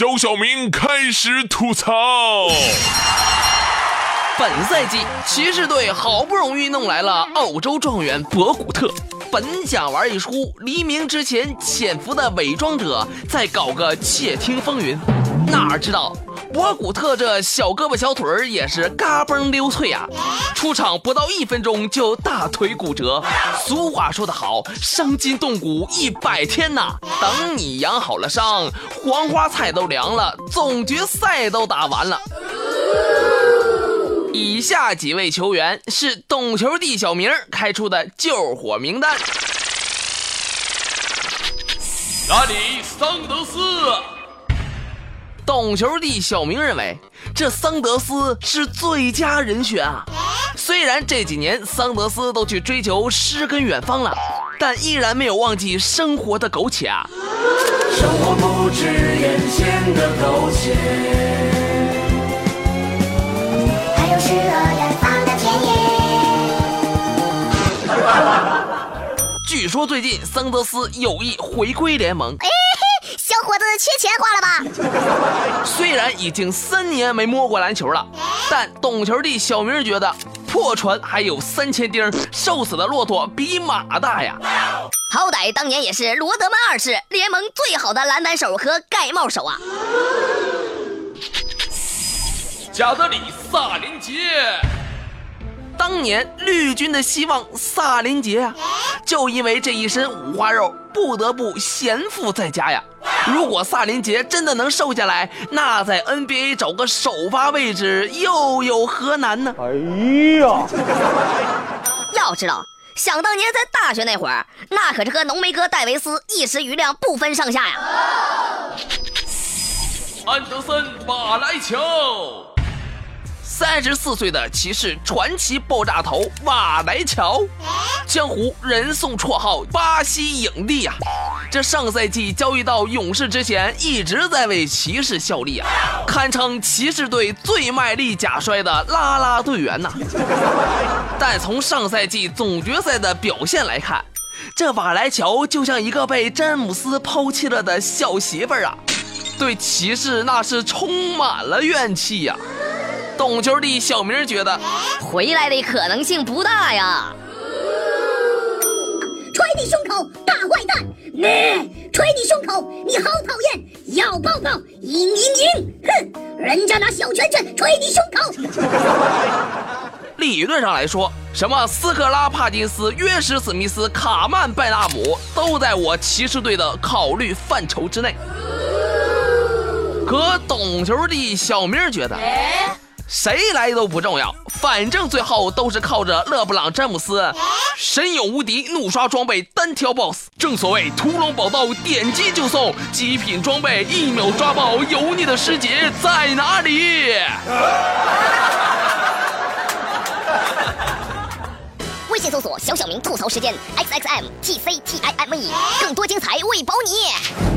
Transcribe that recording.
小小明开始吐槽。本赛季骑士队好不容易弄来了澳洲状元博古特，本想玩一出黎明之前潜伏的伪装者，再搞个窃听风云，哪知道博古特这小胳膊小腿儿也是嘎嘣溜脆啊！出场不到一分钟就大腿骨折。俗话说得好，伤筋动骨一百天呐，等你养好了伤，黄花菜都凉了，总决赛都打完了。以下几位球员是懂球帝小明开出的救火名单。哪里桑德斯？懂球帝小明认为这桑德斯是最佳人选啊。虽然这几年桑德斯都去追求诗跟远方了，但依然没有忘记生活的苟且啊。生活不止眼前的苟且。诗和远方的田野。据说最近桑德斯有意回归联盟。子缺钱花了吧？虽然已经三年没摸过篮球了，但懂球帝小明觉得破船还有三千钉，瘦死的骆驼比马大呀。好歹当年也是罗德曼二世联盟最好的篮板手和盖帽手啊。加德里萨林杰，当年绿军的希望萨林杰啊，就因为这一身五花肉，不得不闲赋在家呀。如果萨林杰真的能瘦下来，那在 NBA 找个首发位置又有何难呢？哎呀，要知道，想当年在大学那会儿，那可是和浓眉哥戴维斯一时余量不分上下呀。安德森马来乔。三十四岁的骑士传奇爆炸头瓦莱乔，江湖人送绰号“巴西影帝”呀。这上赛季交易到勇士之前，一直在为骑士效力啊，堪称骑士队最卖力假摔的啦啦队员呐。但从上赛季总决赛的表现来看，这瓦莱乔就像一个被詹姆斯抛弃了的小媳妇儿啊，对骑士那是充满了怨气呀。懂球的小明觉得回来的可能性不大呀。捶你胸口，大坏蛋！你捶你胸口，你好讨厌！要抱抱，嘤嘤嘤！哼，人家拿小拳拳捶你胸口。理论上来说，什么斯科拉帕金斯、约什史密斯、卡曼拜纳姆都在我骑士队的考虑范畴之内。可懂球的小明觉得。谁来都不重要，反正最后都是靠着勒布朗詹姆斯神勇无敌怒刷装备单挑 BOSS。正所谓屠龙宝刀点击就送，极品装备一秒抓爆，油腻的师姐在哪里？微信搜索“小小明吐槽时间 ”，X X M T C T I M E，更多精彩为保你。